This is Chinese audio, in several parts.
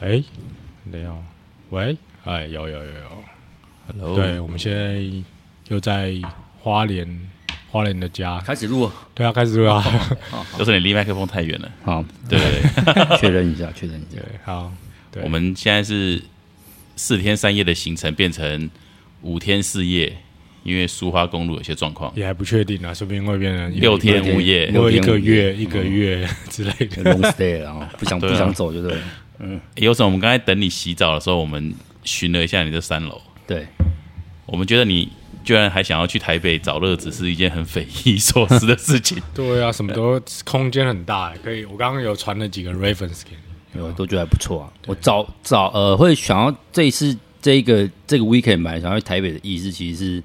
哎，你好，喂，哎，有有有有，Hello，对，我们现在又在花莲，花莲的家，开始录，对啊，开始录啊，就是你离麦克风太远了。好，对对对，确认一下，确认一下。对，，好，对。我们现在是四天三夜的行程变成五天四夜，因为苏花公路有些状况，也还不确定啊，说不定会变成六天五夜。或一个六天五夜。月、一个月之类的。long stay 了啊，不想不想走就对了，有什么？我们刚才等你洗澡的时候，我们巡了一下你的三楼，对，我们觉得你居然还想要去台北找乐子，是一件很匪夷所思的事情。对啊，什么都空间很大，可以。我刚刚有传了几个 reference 给你，我都觉得还不错啊。我早早呃会想要这一次这个这个 weekend 本来想要去台北的意思，其实是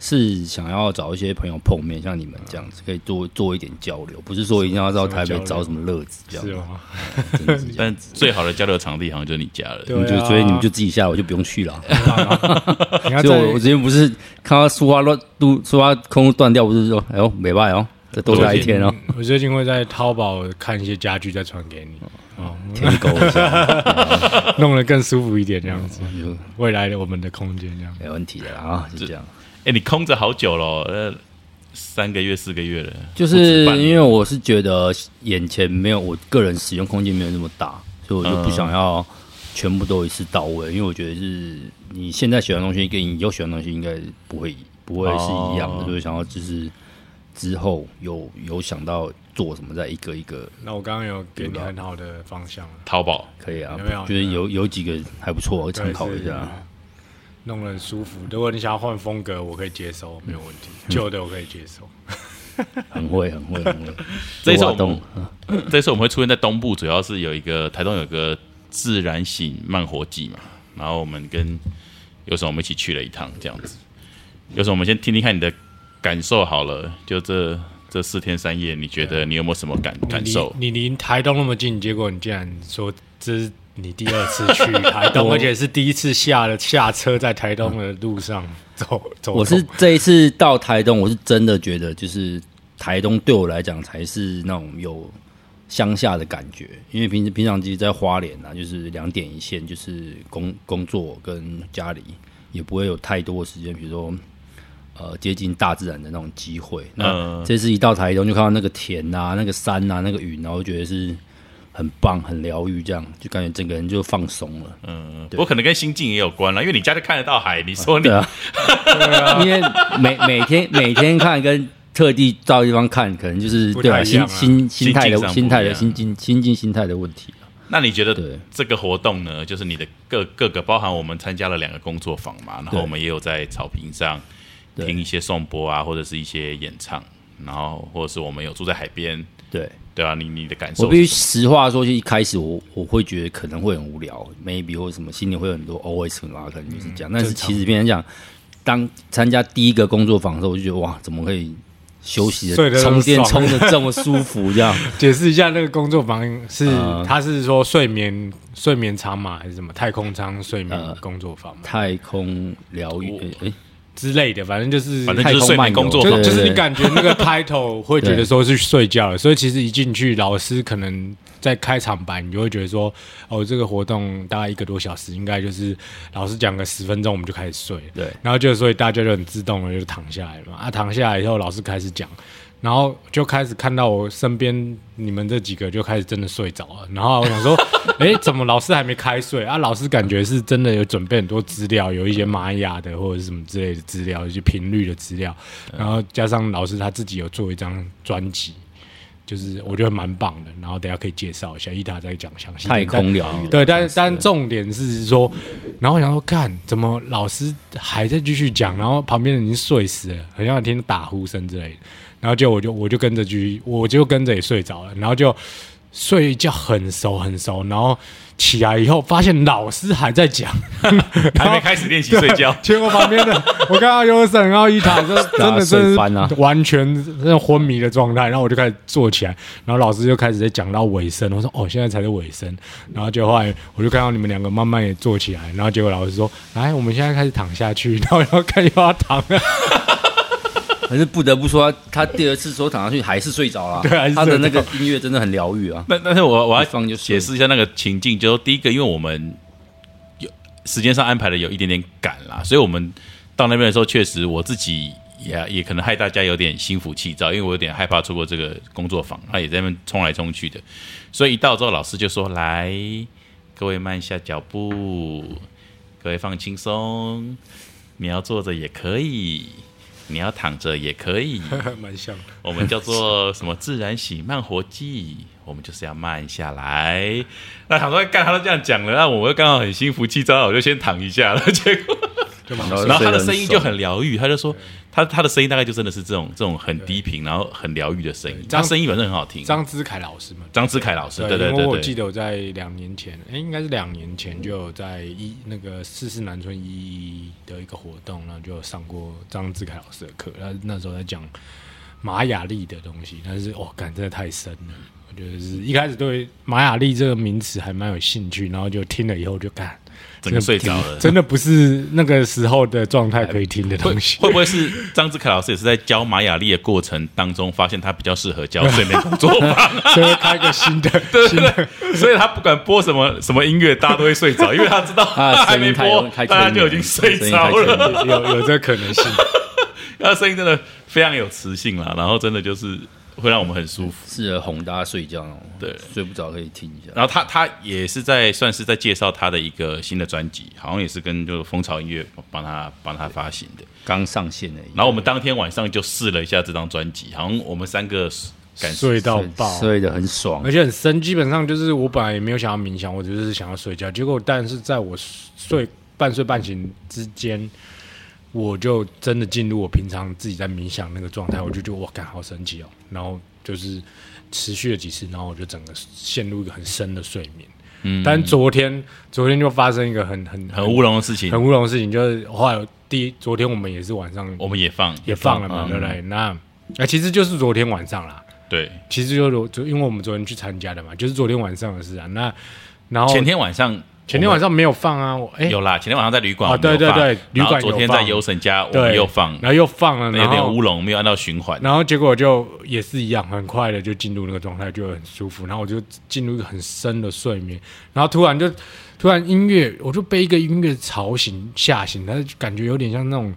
是想要找一些朋友碰面，像你们这样子，可以多做一点交流，不是说一定要到台北找什么乐子这样是。吗？真的是这样但最好的交流场地好像就是你家了。对们就啊所以你们就自己下，我就不用去了。你要所以我我在之前不是看到苏花乱都苏花空路断掉，不是说哎呦没办哦，再多来一天哦，我最近会在淘宝看一些家具，再传给你，哦，舔狗一下，弄得更舒服一点，这样子。就未来的我们的空间这样。没问题的啦啊，就这样。哎、你空着好久了，呃，三个月四个月了，就是因为我是觉得眼前没有我个人使用空间没有那么大，所以我就不想要全部都一次到位，因为我觉得是你现在喜欢的东西跟你以后喜欢的东西应该不会不会是一样的，哦。所以想要就是之后有有想到做什么，再一个一个那我刚刚有给你很好的方向了，淘宝。可以啊有没有，觉得有有。几个还不错，我参考一下。弄得很舒服。如果你想要换风格，我可以接受，没有问题。旧的我可以接受。很会很会很会，这一次我们 这次我们会出现在东部，主要是有一个台东有个自然醒慢活季嘛，然后我们跟有时候我们一起去了一趟这样子。有时候我们先听听看你的感受好了，就这这四天三夜，你觉得你有没有什么感感受？你你离台东那么近，结果你竟然说这是你第二次去台东，而且是第一次下了下车在台东的路上走走。我是这一次到台东，我是真的觉得，就是台东对我来讲才是那种有乡下的感觉，因为平时平常其实，在花莲啊，就是两点一线，就是工工作跟家里也不会有太多的时间，比如说呃接近大自然的那种机会。那嗯这次一到台东，就看到那个田啊、那个山啊、那个云，然后觉得是很棒、很疗愈，这样就感觉整个人就放松了。嗯，我可能跟心境也有关了，因为你家就看得到海，你说你对啊，因为每每天每天看跟特地到地方看，可能就是不对吧？心太一样啊。心心态心境上不的心态的心境心境心态的问题。那你觉得对。这个活动呢，就是你的各各个包含我们参加了两个工作坊嘛，然后对我们也有在草坪上对。听一些颂钵啊，或者是一些演唱，然后或者是我们有住在海边，对对啊，你你的感受我必须？实话说，就一开始我我会觉得可能会很无聊，maybe 或者什么心里会有很多 always 啊，可能就是这样。但是其实别人讲，当参加第一个工作坊的时候，我就觉得哇，怎么可以休息的充电充的这么舒服？这样 解释一下，那个工作坊是呃他是说睡眠睡眠舱嘛，还是什么太空舱睡眠呃工作坊嘛太空疗愈，诶诶之类的，反正就是反正就是睡眠工作坊。就就是你感觉那个 title 会觉得说是睡觉的，所以其实一进去，老师可能在开场白，你就会觉得说，哦，这个活动大概一个多小时，应该就是老师讲个十分钟，我们就开始睡了，对。然后就所以大家就很自动的就躺下来了嘛，啊，躺下来以后，老师开始讲。然后就开始看到我身边你们这几个就开始真的睡着了，然后我想说，哎，怎么老师还没开睡啊？老师感觉是真的有准备很多资料，有一些玛雅的或者是什么之类的资料，一些频率的资料，然后加上老师他自己有做一张专辑，就是我觉得蛮棒的。然后等一下可以介绍一下，伊塔再讲详细。太空疗愈，对，但但重点是说，然后我想说，看怎么老师还在继续讲，然后旁边人已经睡死了，好像听打呼声之类的，然后就我就我就跟着继续，我就跟着也睡着了，然后就睡一觉很熟很熟，然后起来以后发现老师还在讲，还没开始练习睡觉，结果旁边的 我看到优胜，然后一躺就真的是完全那种昏迷的状态，然后我就开始坐起来，然后老师就开始在讲到尾声，我说哦现在才是尾声，然后就后来我就看到你们两个慢慢也坐起来，然后结果老师说来我们现在开始躺下去，然后要看又要躺。了，可是不得不说，他第二次说躺上去还是睡着了。对他的那个音乐真的很疗愈啊。那但是我我要一放就解释一下那个情境，就是第一个，因为我们有时间上安排的有一点点赶啦，所以我们到那边的时候，确实我自己也也可能害大家有点心浮气躁，因为我有点害怕错过这个工作坊，他也在那边冲来冲去的，所以一到之后，老师就说：“来，各位慢下脚步，各位放轻松，你要坐着也可以，你要躺着也可以。”蛮像的。我们叫做什么自然醒慢活剂，我们就是要慢下来。那想说干他都这样讲了，那我又刚好很心浮气躁，我就先躺一下了。结果，然然后他的声音就很疗愈，他就说他他的声音大概就真的是这种这种很低频，然后很疗愈的声音。他张声音本身很好听。张之凯老师嘛，张之凯老师，对对因对我记得我在两年前，哎，应该是两年前就有在一那个四四南村一的一个活动，然后就有上过张志凯老师的课，他那时候在讲玛雅历的东西，但是哦，感真的太深了。我觉得是一开始对玛雅历这个名词还蛮有兴趣，然后就听了以后就干，整个睡着了。真的不是那个时候的状态可以听的东西。会 不会是张志凯老师也是在教玛雅丽的过程当中，发现他比较适合教睡眠工作坊？所以开个新的 新的所以他不管播什么什么音乐，大家都会睡着，因为他知道他还没声音太播，大家就已经睡着了。有有这可能性。他的声音真的非常有磁性啦，然后真的就是会让我们很舒服。适合哄大家睡觉哦。对睡不着可以听一下。然后他他也是在算是在介绍他的一个新的专辑，好像也是跟就是蜂巢音乐帮他帮他发行的。刚上线而已。然后我们当天晚上就试了一下这张专辑，好像我们三个感睡到爆，睡得很爽而。且很深。基本上就是我本来也没有想要冥想，我只是想要睡觉。结果，但是在我睡半睡半醒之间，我就真的进入我平常自己在冥想那个状态，我就觉得哇，感好神奇哦。然后就是持续了几次，然后我就整个陷入一个很深的睡眠。嗯但昨天，昨天就发生一个很很很乌龙的事情，很乌龙的事情，就是后来第一昨天我们也是晚上我们也放也放了嘛，嗯对不对？那那其实就是昨天晚上啦。对，其实就是昨因为我们昨天去参加的嘛，就是昨天晚上的事啊。那然后前天晚上前天晚上没有放啊，我哎、有啦，前天晚上在旅馆哦我们有放对对对旅馆然后昨天在优神家我对们又放，然后又放了，那有点乌龙，没有按照循环。然后结果就也是一样，很快的就进入那个状态，就很舒服。然后我就进入一个很深的睡眠，然后突然就突然音乐，我就被一个音乐吵醒吓醒，但是感觉有点像那种。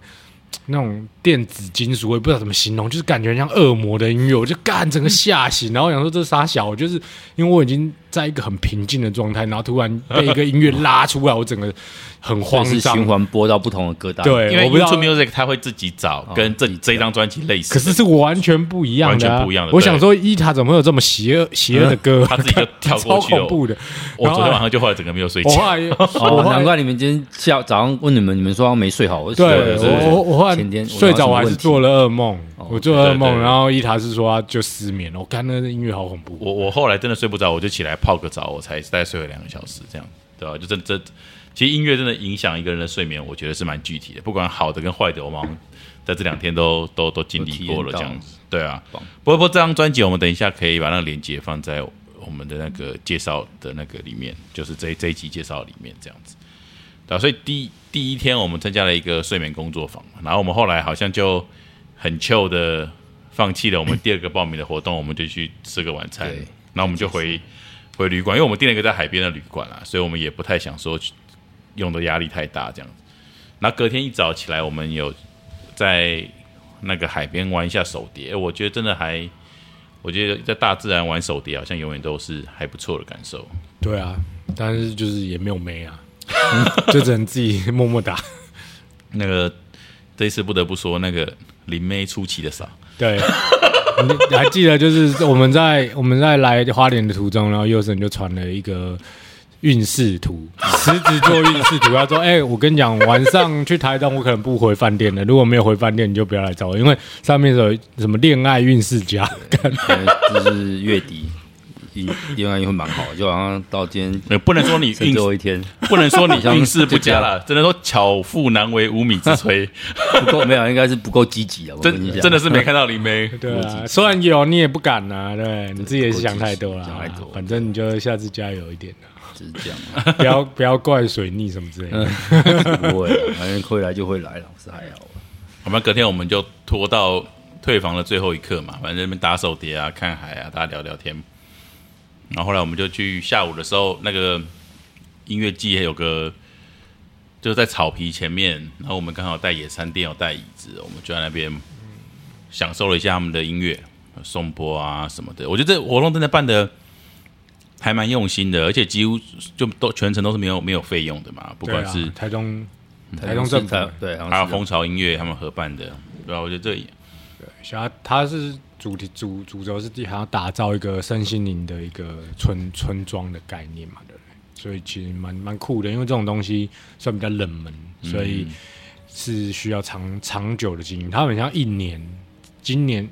那种电子金属，我也不知道怎么形容，就是感觉像恶魔的音乐，我就干整个吓醒，然后想说这是啥小，就是因为我已经在一个很平静的状态，然后突然被一个音乐拉出来，我整个很慌张是循。环播到不同的歌单。，因为对我不知道 YouTube Music 它会自己找跟这这一张专辑类似，可是是完全不一样的、啊，完全不一样的我想说，伊塔怎么会有这么邪恶、邪恶的歌？他自己就跳过去 超恐怖的。我昨天晚上，就后来整个没有睡我觉。我 哦，难怪你们今天下早上问你们，你们说没睡好。我对我我我后来前天睡着，我还是做了。噩梦，我做了噩梦，然后伊塔是说他就失眠了。我看那个音乐好恐怖，我我后来真的睡不着，我就起来泡个澡，我才大概睡了两个小时，这样对吧？就真这其实音乐真的影响一个人的睡眠，我觉得是蛮具体的，不管好的跟坏的，我们好像在这两天都都都经历过了这样子，对啊棒。不过不过这张专辑，我们等一下可以把那个链接放在我们的那个介绍的那个里面，就是这这一集介绍里面这样子。对、啊，所以第第一天我们参加了一个睡眠工作坊，然后我们后来好像就很 chill 的放弃了我们第二个报名的活动，我们就去吃个晚餐对，然后我们就回回旅馆，因为我们订了一个在海边的旅馆啦，所以我们也不太想说去用的压力太大这样子。然后隔天一早起来，我们有在那个海边玩一下手碟，我觉得真的还，我觉得在大自然玩手碟好像永远都是还不错的感受。对啊，但是就是也没有妹啊，就只能自己默默打。那个这一次不得不说，那个林妹出奇的少，对，你你还记得就是我们在我们在来花莲的途中，然后佑生就传了一个运势图，狮子座运势图。他说：“哎、我跟你讲，晚上去台东，我可能不回饭店了。如果没有回饭店，你就不要来找我，因为上面有什么恋爱运势家。就是月底，应应该会蛮好，就好像到今天呃不能说你最后一天不能说你像运 势不佳了，只能说巧妇难为无米之炊，不够，没有，应该是不够积极啊。我跟你讲，真真的是没看到林妹。对啊，虽然有，你也不敢呐、对你自己也是想太多了想太多。反正你就下次加油一点啊只 是这样啊，不要不要怪水逆什么之类的。不会啊，反正会来就会来，老师还好啊。我们隔天我们就拖到退房的最后一刻嘛，反正那边打手碟啊、看海啊，大家聊聊天。然后后来我们就去下午的时候，那个音乐季也有个，就在草皮前面，然后我们刚好带野餐垫，有带椅子，我们就在那边享受了一下他们的音乐、颂钵啊什么的。我觉得这活动真的办的还蛮用心的，而且几乎就都全程都是没有没有费用的嘛，不不管是台中台中中政府台对，还有蜂巢音乐他们合办的，对啊，我觉得这也像他他是主题主主轴是地还要打造一个身心灵的一个村村庄的概念嘛，对不对？所以其实蛮蛮酷的，因为这种东西算比较冷门，所以是需要长长久的经营。它很像一年，今年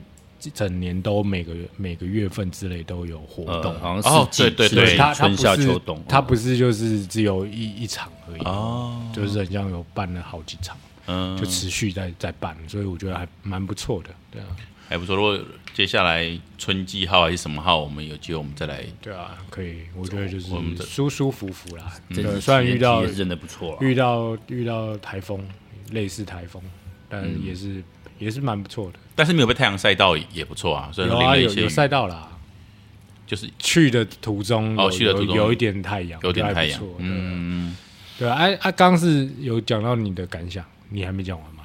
整年都每个月每个月份之类都有活动呃，，好像。哦四季对对对春不是夏秋冬，它不是就是只有一一场而已，哦，就是很像有办了好几场，嗯，就持续在在办，所以我觉得还蛮不错的，对啊，还不错。如果接下来春季号还是什么号，我们有机会我们再来。对啊，可以，我觉得就是我们的舒舒服服啦。这对，次虽然遇到真的不错。遇到遇到台风，类似台风，但也是、也是蛮不错的。但是没有被太阳晒到也也不错啊，所以有啊，淋了一些雨有有赛道啦，就是去的途中有哦去的途中有有一点太阳，有点太阳。嗯，对啊，哎啊，刚是有讲到你的感想，你还没讲完嘛？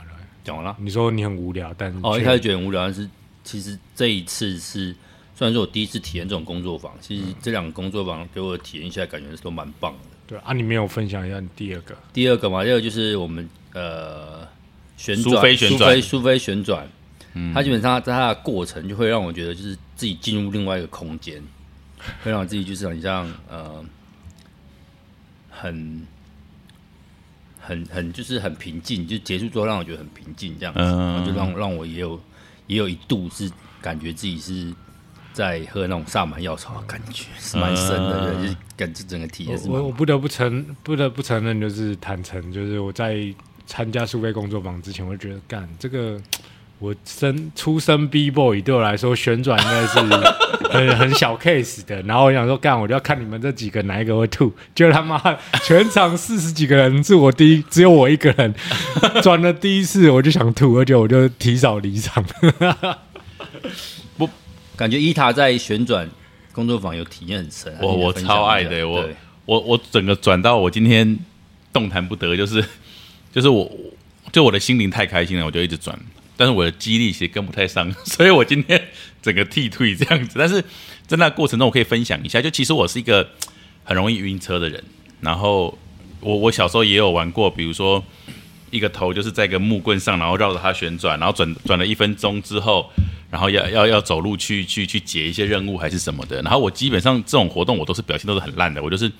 讲完了。你说你很无聊，但是哦，一开始觉得很无聊，但是其实这一次是虽然说我第一次体验这种工作坊，其实这两个工作坊给我的体验下来感觉都蛮棒的。对啊，你没有分享一下你第二个。第二个嘛，第二个就是我们呃旋转苏菲旋转。苏菲苏菲旋转，嗯。它基本上在它的过程就会让我觉得就是自己进入另外一个空间，会让我自己就是很像呃很很很就是很平静，就结束之后让我觉得很平静这样子，嗯然后就让让我也有也有一度是感觉自己是。在喝那种萨满药草，感觉是蛮深的，对，就是感觉整个体验是我我不得不承不得不承认，就是坦诚，就是我在参加苏菲工作坊之前，我就觉得干这个。我生出生 B boy 对我来说旋转应该是 很很小 case 的，然后我想说干，我就要看你们这几个哪一个会吐，就他妈 全场四十几个人，是我第一，只有我一个人。转了第一次，我就想吐，而且我就提早离场。不感觉伊塔在旋转工作坊有体验很深，我我超爱的，我我我整个转到我今天动弹不得，就是就是我就我的心灵太开心了，我就一直转，但是我的肌力其实跟不太上，所以我今天整个剃退这样子。但是在那过程中，我可以分享一下，就其实我是一个很容易晕车的人，然后我我小时候也有玩过，比如说一个头就是在一个木棍上，然后绕着它旋转，然后转转了一分钟之后，然后要要要走路去去去解一些任务还是什么的。然后我基本上这种活动我都是表现都是很烂的，我就是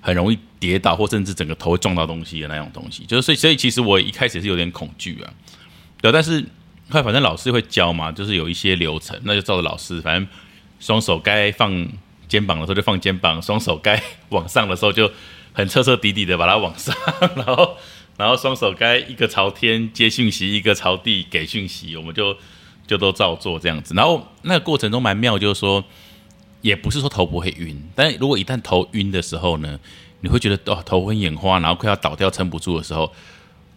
很容易跌倒或甚至整个头会撞到东西的那种东西。就是所以所以其实我一开始是有点恐惧啊，对，但是快反正老师会教嘛，就是有一些流程，那就照着老师，反正双手该放肩膀的时候就放肩膀，双手该 往上的时候就很彻彻底底的把它往上，然后然后双手该一个朝天接讯息，一个朝地给讯息，我们就就都照做这样子。然后那个过程中蛮妙，就是说也不是说头不会晕，但如果一旦头晕的时候呢，你会觉得哦头昏眼花，然后快要倒掉撑不住的时候，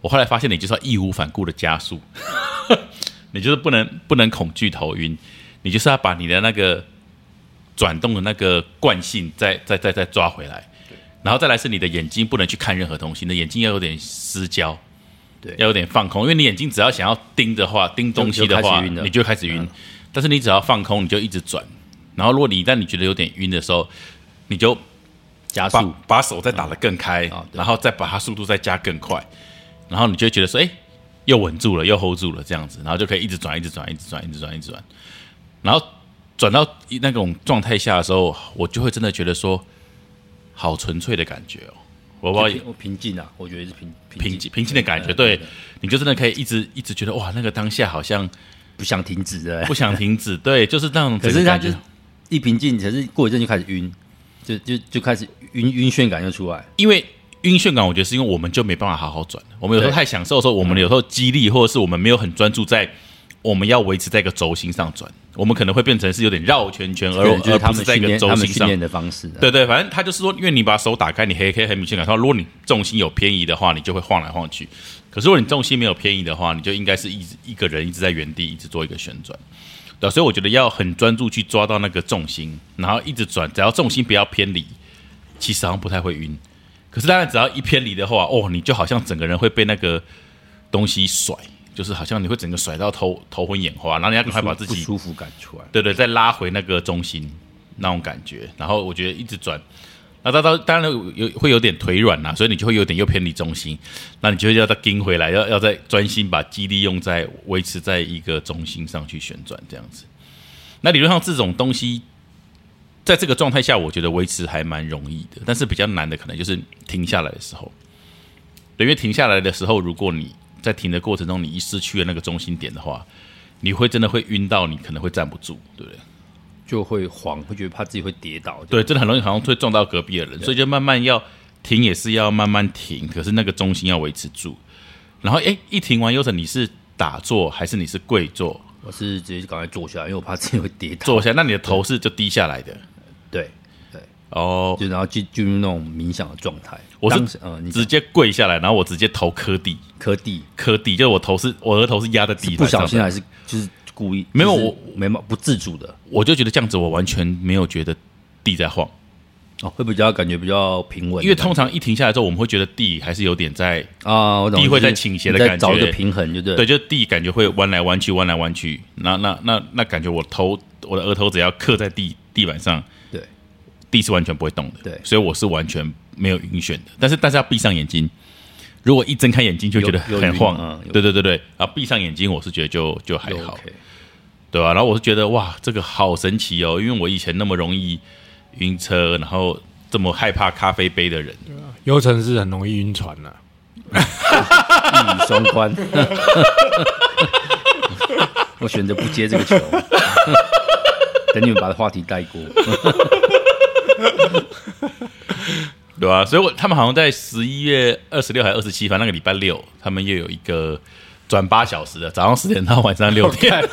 我后来发现你就是要义无反顾的加速，你就是不能不能恐惧头晕，你就是要把你的那个转动的那个惯性再再再再抓回来，然后再来是你的眼睛不能去看任何东西，你的眼睛要有点失焦，对。要有点放空，因为你眼睛只要想要盯的话，盯东西的话，你就会开始晕。但是你只要放空，你就一直转。然后如果你一旦你觉得有点晕的时候，你就加速，把手再打得更开，然后再把它速度再加更快，然后你就会觉得说，哎，又稳住了，又 hold 住了这样子，然后就可以一直转，一直转，一直转，一直转，一直转，然后转到那种状态下的时候，我就会真的觉得说，好纯粹的感觉哦，我不知道平我平静啊，我觉得是平平静。平静的感觉，对，你就真的可以一直一直觉得哇，那个当下好像不想停止的。不想停止，对，就是那种可是他就一平静，可是过一阵就开始晕，就就就开始晕晕眩感就出来。因为晕眩感，我觉得是因为我们就没办法好好转。我们有时候太享受的时候，我们有时候激励或者是我们没有很专注在我们要维持在一个轴心上转，我们可能会变成是有点绕圈圈，而 而不是在一个轴心上。的方式啊。对对，反正他就是说，因为你把手打开，你可以可以很明显感受到，如果你重心有偏移的话，你就会晃来晃去。可是如果你重心没有偏移的话，你就应该是一直一个人一直在原地一直做一个旋转。对，所以我觉得要很专注去抓到那个重心，然后一直转，只要重心不要偏离，其实好像不太会晕。可是当然，只要一偏离的话，哦，你就好像整个人会被那个东西甩，就是好像你会整个甩到头头昏眼花，然后你要赶快把自己不舒服感出来。对对，再拉回那个中心那种感觉。然后我觉得一直转，那到到当然有有会有点腿软呐、所以你就会有点又偏离中心，那你就会要再盯回来，要要再专心把肌力用在维持在一个中心上去旋转这样子。那理论上这种东西，在这个状态下，我觉得维持还蛮容易的，但是比较难的可能就是停下来的时候。对，因为停下来的时候，如果你在停的过程中，你一失去了那个中心点的话，你会真的会晕到，你可能会站不住，对不对？就会慌，会觉得怕自己会跌倒。对，真的很容易好像会撞到隔壁的人，所以就慢慢要停，也是要慢慢停，可是那个中心要维持住。然后，哎，一停完，优成你是打坐还是你是跪坐？我是直接就赶快坐下来，因为我怕自己会跌倒。坐下，那你的头是就低下来的对，哦，就然后进进入那种冥想的状态。我是呃，你直接跪下来，然后我直接头磕地，磕地，磕地，就是我头是我额头是压在地上的，小心还是就是故意？没有我没有不自主的我就觉得这样子，我完全没有觉得地在晃，哦，会比较感觉比较平稳。因为通常一停下来之后，我们会觉得地还是有点在啊，地会在倾斜的感觉找一个平衡，就对。对，，就地感觉会弯来弯去，弯来弯去。那那那那感觉我头我的额头只要刻在地地板上，对，地是完全不会动的。对所以我是完全没有晕眩的。但是大家要闭上眼睛，如果一睁开眼睛就觉得很晃。嗯有对对对对，然后闭上眼睛，我是觉得就就还好，OK 对吧、然后我是觉得哇，这个好神奇哦，因为我以前那么容易晕车，然后这么害怕咖啡杯的人，优成是很容易晕船的、一语双关。我选择不接这个球，等你们把话题带过。对啊、所以我他们好像在十一月二十六还二十七，反正那个礼拜六，他们又有一个转八小时的，早上十点到晚上六点。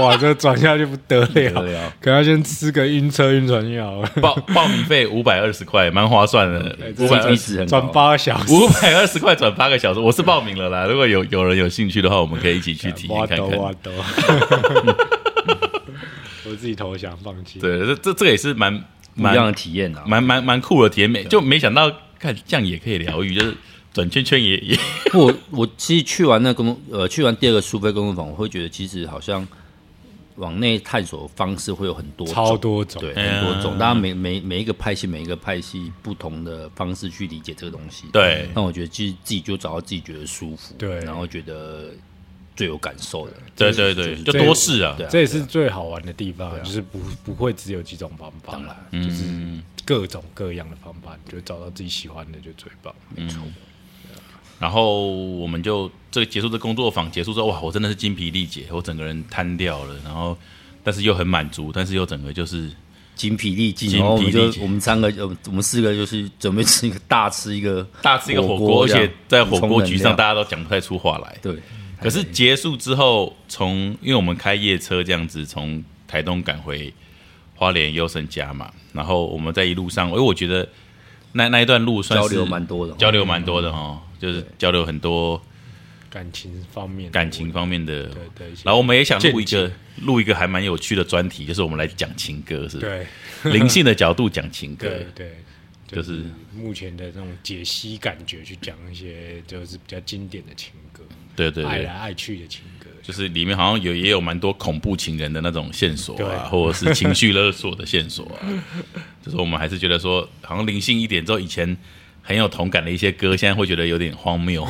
哇，这转下去不得了了，可能要先吃个晕车晕船药，报报名费五百二十块，蛮划算的。五百二十转八个小时，五百二十块转八个小时，我是报名了啦。如果有有人有兴趣的话，我们可以一起去体验挖看看。兜挖兜，我自己投降放弃。对，这这这个也是蛮蛮不一样的体验啊！蛮蛮蛮酷的体验，没就没想到看这样也可以疗愈，就是转圈圈也也我我其实去完那工 呃去完第二个苏菲工作坊，我会觉得其实好像往内探索方式会有很多种。超多种，对嗯很多种，大家每每每一个派系每一个派系不同的方式去理解这个东西。对。那我觉得其实自己就找到自己觉得舒服，对。然后觉得最有感受的。对对对，就这多试啊。这也是最好玩的地方，就是不不会只有几种方法，当然就是各种各样的方法，你就找到自己喜欢的就最棒。没错，然后我们就这个结束这工作坊结束之后，哇，我真的是精疲力竭，我整个人瘫掉了，然后但是又很满足，但是又整个就是精疲力尽，然后我们就力我们三个，呃，我们四个就是准备吃一个大吃一个大吃一个火火锅，而且在火锅局上大家都讲不太出话来。对，可是结束之后，从因为我们开夜车这样子从台东赶回花莲优胜家嘛，然后我们在一路上，因为我觉得那那一段路算是交流蛮多的。哦交流蛮多的哈，就是交流很多感情方面，感情方面的。对对，然后我们也想录一个录一个还蛮有趣的专题，就是我们来讲情歌，是对。灵性的角度讲情歌，对对，就是目前的这种解析感觉去讲一些就是比较经典的情歌，对对对爱来，爱去的情歌，就是里面好像有也有蛮多恐怖情人的那种线索啊，或者是情绪勒索的线索啊。就是我们还是觉得说，好像灵性一点之后，以前很有同感的一些歌，现在会觉得有点荒谬。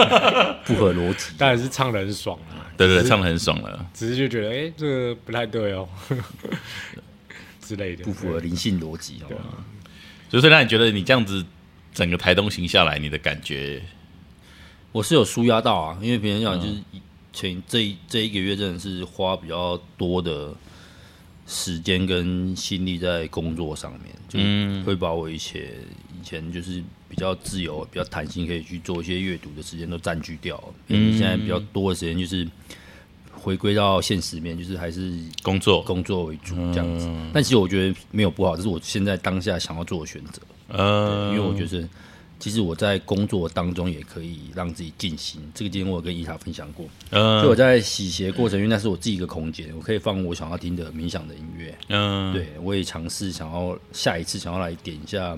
不合逻辑。当然是唱的很爽啊，对对唱的很爽了。只是就觉得哎、这个不太对哦 之类的，不符合灵性逻辑哦。就是让你觉得你这样子整个台东行下来，你的感觉，我是有舒压到啊，因为平常讲就是前这一这一个月真的是花比较多的时间跟心力在工作上面，就是会把我一些以前就是比较自由、比较弹性可以去做一些阅读的时间都占据掉了。嗯，现在比较多的时间就是回归到现实面，就是还是工作，工作为主这样子。但其实我觉得没有不好，这是我现在当下想要做的选择。呃，因为我觉得，其实我在工作当中也可以让自己静心。这个今天我有跟伊塔分享过，呃，就我在洗鞋过程，因为那是我自己一个空间，我可以放我想要听的冥想的音乐。嗯，对，我也尝试想要下一次想要来点一下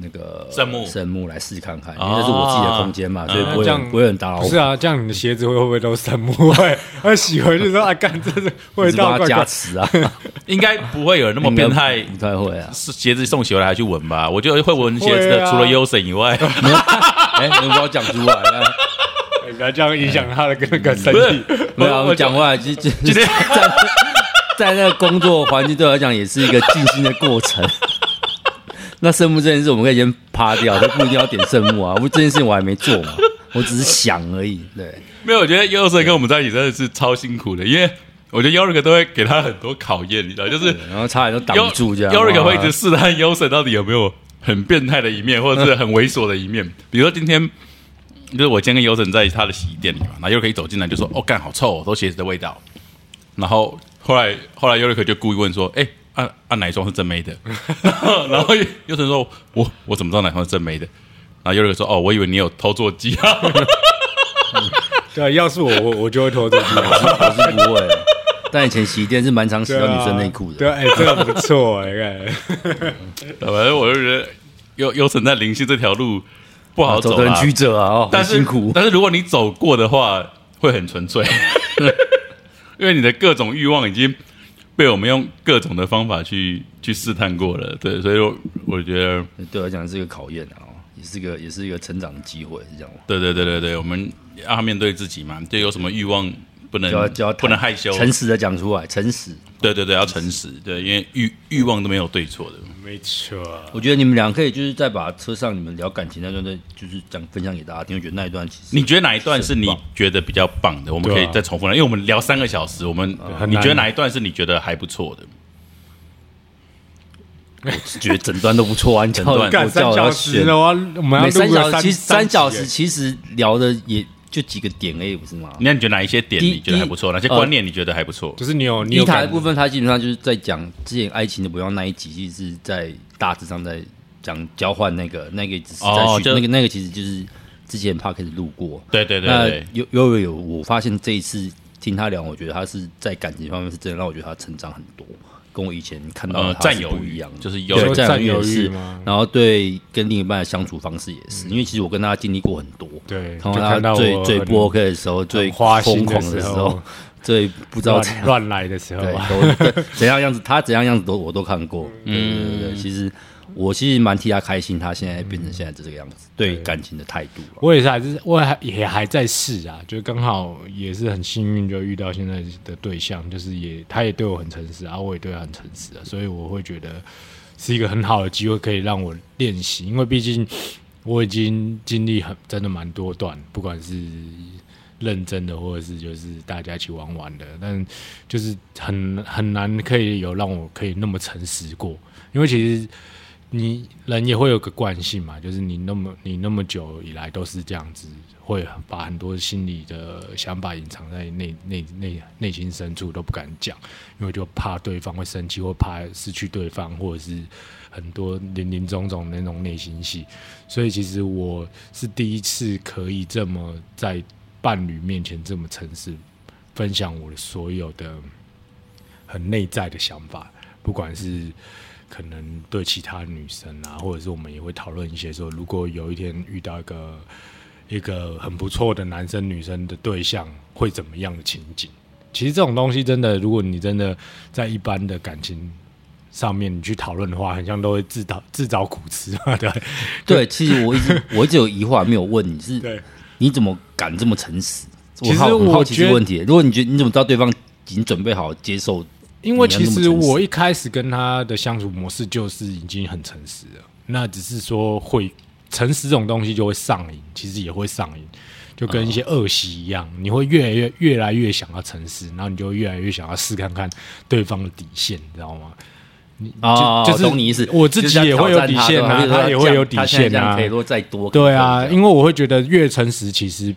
那个圣木圣木来试试看看，因哦为那是我自己的空间嘛，所以不会这样不会很打扰是啊，这样你的鞋子会不会都圣木味？他洗回去说啊，干这是味一直帮他加。持啊，应该不会有人那么变态，不太会啊。是鞋子送洗回来还去闻吧？我觉得会闻鞋子的除了优神以外，哎，你们把我讲出来不要这样影响他的那个身体。没有啊，我我讲回来，就就今天在在那个工作环境对我来讲，也是一个静心的过程。那圣木这件事，我们可以先趴掉，就不一定要点圣木啊。我这件事情我还没做嘛，我只是想而已。对，没有，我觉得优神跟我们在一起真的是超辛苦的，因为我觉得 Yorick 都会给他很多考验，你知道，就是然后差点都挡不住这样。Yorick 会一直哇试探优神到底有没有很变态的一面，或者是很猥琐的一面。比如说今天，就是我今天跟优神在他的洗衣店里嘛，然后 Yorick 一走进来就说：“哦，干好臭、哦，都鞋子的味道。”然后后来后来 Yorick 就故意问说：“哎、啊啊哪一双是真 妹的？”然后优神说：“我我怎么知道哪双是真妹的？”然后 Yorick 说：“哦，我以为你有偷做机 啊。”对，要是我，我我就会拖着去。我是不会，但以前洗衣店是蛮常洗到女生内裤的。对，哎，这个不错哎，看 反正我就觉得优优神在灵性这条路不好走的很曲折啊，哦，但辛苦。但是如果你走过的话，会很纯粹，因为你的各种欲望已经被我们用各种的方法去去试探过了。对，所以我我觉得，对我来讲是一个考验啊，哦也是个也是一个成长的机会，是这样吗？对对对对对，我们要面对自己嘛，就有什么欲望不能就要就要不能害羞，诚实的讲出来，诚实。对对对，要诚实，对，因为欲欲望都没有对错的。没错。我觉得你们俩可以就是再把车上你们聊感情那段再就是讲分享给大家听，我觉得那一段其实你觉得哪一段是你觉得比较棒的？我们可以再重复来，因为我们聊三个小时，我们你觉得哪一段是你觉得还不错的？我觉得整段都不错啊，你整段我干三叫我要小时选的话，我们要每三小时，其实三小时其实聊的也就几个点而已，不是吗？那你觉得哪一些点第你觉得还不错？哪些呃观念你觉得还不错？就是你有你一有感台的部分，他基本上就是在讲之前爱情的不要那一集，其实是在大致上在讲交换那个那个只是在叙、哦就那个那个其实就是之前 p a r k 录过，对对对那对，有有有有，我发现这一次听他聊，我觉得他是在感情方面是真的让我觉得他成长很多，跟我以前看到呃的，他是占有欲不一样的。就是有对说占有欲占有欲是吗，然后对跟另一半的相处方式也是，因为其实我跟他经历过很多，对，看就看到他最最不 OK 的时候，最花疯心的时狂的时候候，最不知道乱乱来的时候对，啊，都怎样样子，他怎样样子都我都看过。对对对对，其实我其实蛮替他开心，他现在变成现在这个样子，对感情的态度啊。我也是还是我还也还在试啊，就刚好也是很幸运，就遇到现在的对象，就是也他也对我很诚实啊，我也对他很诚实啊，所以我会觉得是一个很好的机会，可以让我练习，因为毕竟我已经经历很真的蛮多段，不管是认真的，或者是就是大家一起玩玩的，但就是很很难可以有让我可以那么诚实过，因为其实你人也会有个惯性嘛，就是你那么你那么久以来都是这样子，会把很多心里的想法隐藏在内内内内心深处都不敢讲，因为就怕对方会生气，或怕失去对方，或者是很多林林总总那种内心戏。所以其实我是第一次可以这么在伴侣面前这么诚实分享我的所有的很内在的想法，不管是可能对其他女生啊，或者是我们也会讨论一些说，如果有一天遇到一个一个很不错的男生女生的对象，会怎么样的情景？其实这种东西真的，如果你真的在一般的感情上面你去讨论的话，很像都会自讨自找苦吃嘛，对对，其实我一直我一直有疑惑，没有问你是。你怎么敢这么诚实？其实我好很我好奇这个问题。如果你觉得你怎么知道对方已经准备好接受？因为其实我一开始跟他的相处模式就是已经很诚实了，那只是说会诚实这种东西就会上瘾，其实也会上瘾，就跟一些恶习一样，你会越来越越来越想要诚实，然后你就越来越想要试看看对方的底线，你知道吗？你啊，就就是懂你意思。我自己也会有底线啊，他他也会有底线啊可以，再多，对啊，因为为我会觉得越诚实，其实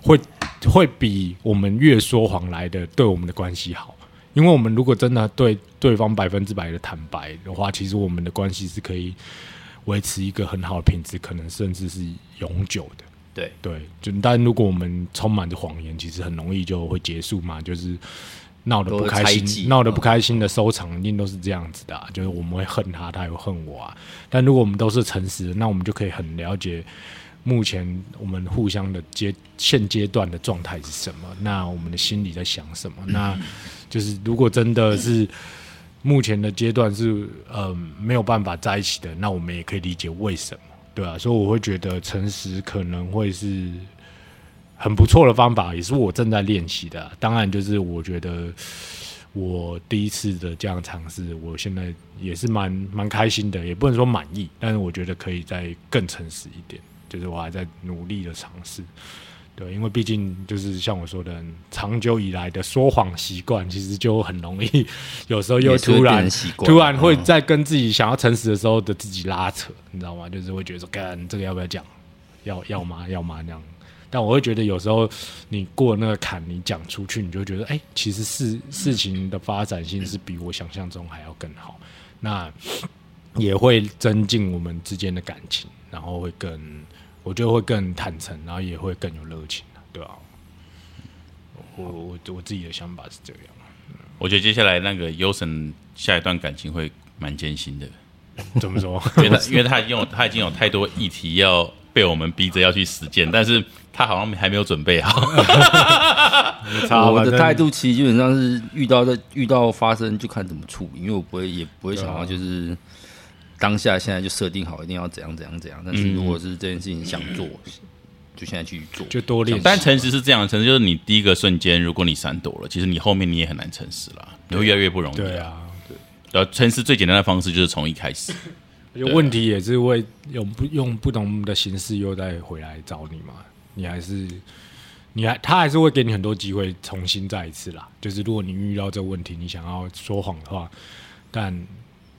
会会比我们越说谎来的对我们的关系好。因为我们如果真的对对方百分之百的坦白的话，其实我们的关系是可以维持一个很好的品质，可能甚至是永久的。对对，就但如果我们充满着谎言，其实很容易就会结束嘛，就是闹得不开心，闹得不开心的收场一定都是这样子的、啊，就是我们会恨他，他也会恨我啊。但如果我们都是诚实的，那我们就可以很了解目前我们互相的阶现阶段的状态是什么，那我们的心里在想什么，那就是如果真的是。目前的阶段是呃没有办法在一起的，那我们也可以理解为什么，对啊，所以我会觉得诚实可能会是很不错的方法，也是我正在练习的啊。当然，就是我觉得我第一次的这样尝试，我现在也是蛮蛮开心的，也不能说满意，但是我觉得可以再更诚实一点，就是我还在努力的尝试。对，因为毕竟就是像我说的，长久以来的说谎习惯，其实就很容易，有时候又突然突然会嗯在跟自己想要诚实的时候的自己拉扯，你知道吗？就是会觉得说，干这个要不要讲？要要吗？要吗？那样。但我会觉得有时候你过那个坎，你讲出去，你就觉得，哎、其实事事情的发展性是比我想象中还要更好。那也会增进我们之间的感情，然后会更，我觉得会更坦诚，然后也会更有热情对吧、我我我自己的想法是这样。我觉得接下来那个优神下一段感情会蛮艰辛的，怎么说？因为他因为他已经有他已经有太多议题要被我们逼着要去实践，但是他好像还没有准备好。我的态度其实基本上是遇到的遇到发生就看怎么处理，因为我不会也不会想要就是当下现在就设定好一定要怎样怎样怎样，但是如果是这件事情想做，就现在继续做。就多练。但诚实是这样，诚实就是你第一个瞬间，如果你闪躲了，其实你后面你也很难诚实了，你会越来越不容易。对，啊，对。然后，诚实最简单的方式就是从一开始。就问题也是会用不用不同的形式又再回来找你嘛？你还是你还他还是会给你很多机会重新再一次啦。就是如果你遇到这个问题，你想要说谎的话，但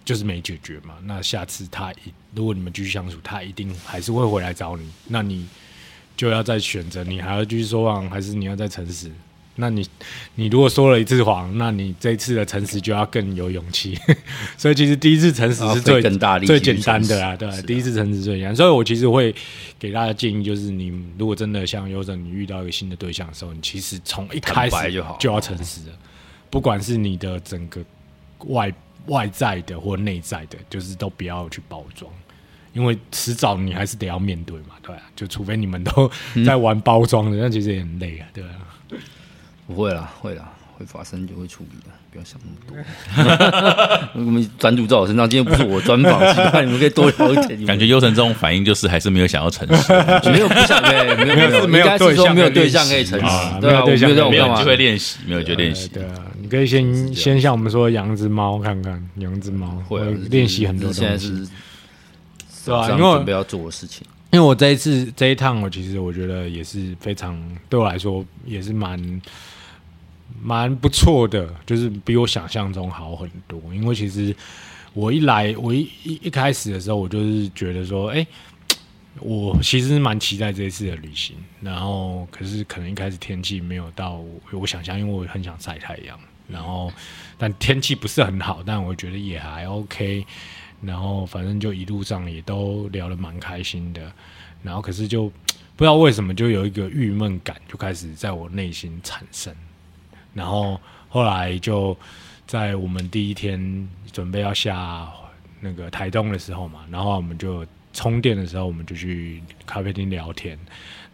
就是没解决嘛。那下次他一如果你们继续相处，他一定还是会回来找你。那你就要再选择，你还要继续说谎，还是你要再诚实？那你你如果说了一次谎，那你这一次的诚实就要更有勇气。所以其实第一次诚实是最最简单的啦，对第一次诚实最简单。所以我其实会给大家建议，就是你如果真的像优生，你遇到一个新的对象的时候，你其实从一开始坦白就要诚实的，不管是你的整个外外在的或内在的，就是都不要去包装。因为迟早你还是得要面对嘛，对啊，就除非你们都嗯在玩包装的，那其实也很累啊，对啊。不会啦，会啦，会发生就会处理的，不要想那么多。我们专注在我身上，今天不是我专访，奇怪，你们可以多聊一点。感觉优神这种反应就是还是没有想要诚实，没有不想对，没有没有，没有应该是说没有对象可以诚实，对啊，我啊没有对象没有机会练习，没有机会练习。对啊，你可以先先像我们说养只猫看看，养只猫会练习很多东西，是对啊，因为准备要做的事情。因为我这一次这一趟，我其实我觉得也是非常对我来说也是蛮蛮不错的，就是比我想象中好很多。因为其实我一来，我一一一开始的时候，我就是觉得说，哎、我其实蛮期待这一次的旅行。然后，可是可能一开始天气没有到我我想象，因为我很想晒太阳。然后，但天气不是很好，但我觉得也还 OK。然后反正就一路上也都聊得蛮开心的，然后可是就不知道为什么就有一个郁闷感就开始在我内心产生，然后后来就在我们第一天准备要下那个台东的时候嘛，然后我们就充电的时候，我们就去咖啡厅聊天，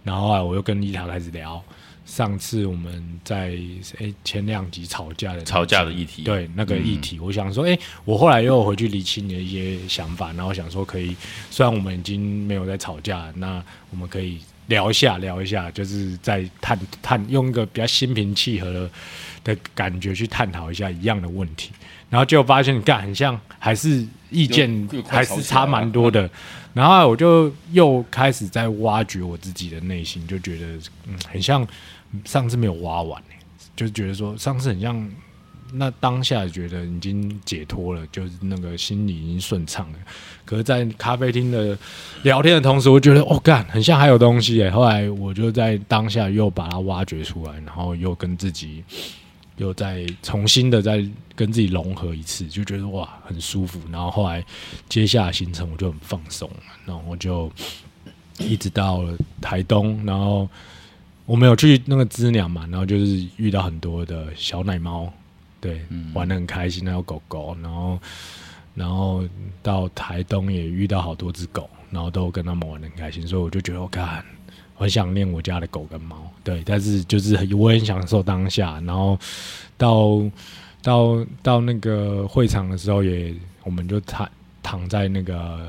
然后后来我又跟伊塔开始聊。上次我们在诶前两集吵架的吵架的议题。对那个议题，我想说，哎、我后来又回去理清你的一些想法，然后想说可以，虽然我们已经没有在吵架，那我们可以聊一下，聊一下，就是在探探用一个比较心平气和的的感觉去探讨一下一样的问题，然后就发现，干很像，还是意见还是差蛮多的。然后我就又开始在挖掘我自己的内心，就觉得嗯，很像上次没有挖完、就是觉得说上次很像那当下觉得已经解脱了，就是那个心里已经顺畅了。可是，在咖啡厅的聊天的同时，我觉得哦，干，很像还有东西诶。后来我就在当下又把它挖掘出来，然后又跟自己又再重新的再跟自己融合一次，就觉得哇，很舒服。然后后来接下来行程我就很放松，然后我就一直到了台东，然后我们有去那个知鸟嘛，然后就是遇到很多的小奶猫，对，玩的很开心，还有狗狗，然后。然后到台东也遇到好多只狗，然后都跟他们玩的很开心，所以我就觉得我看很想念我家的狗跟猫，对，但是就是我很享受当下。然后到到到那个会场的时候，也我们就躺躺在那个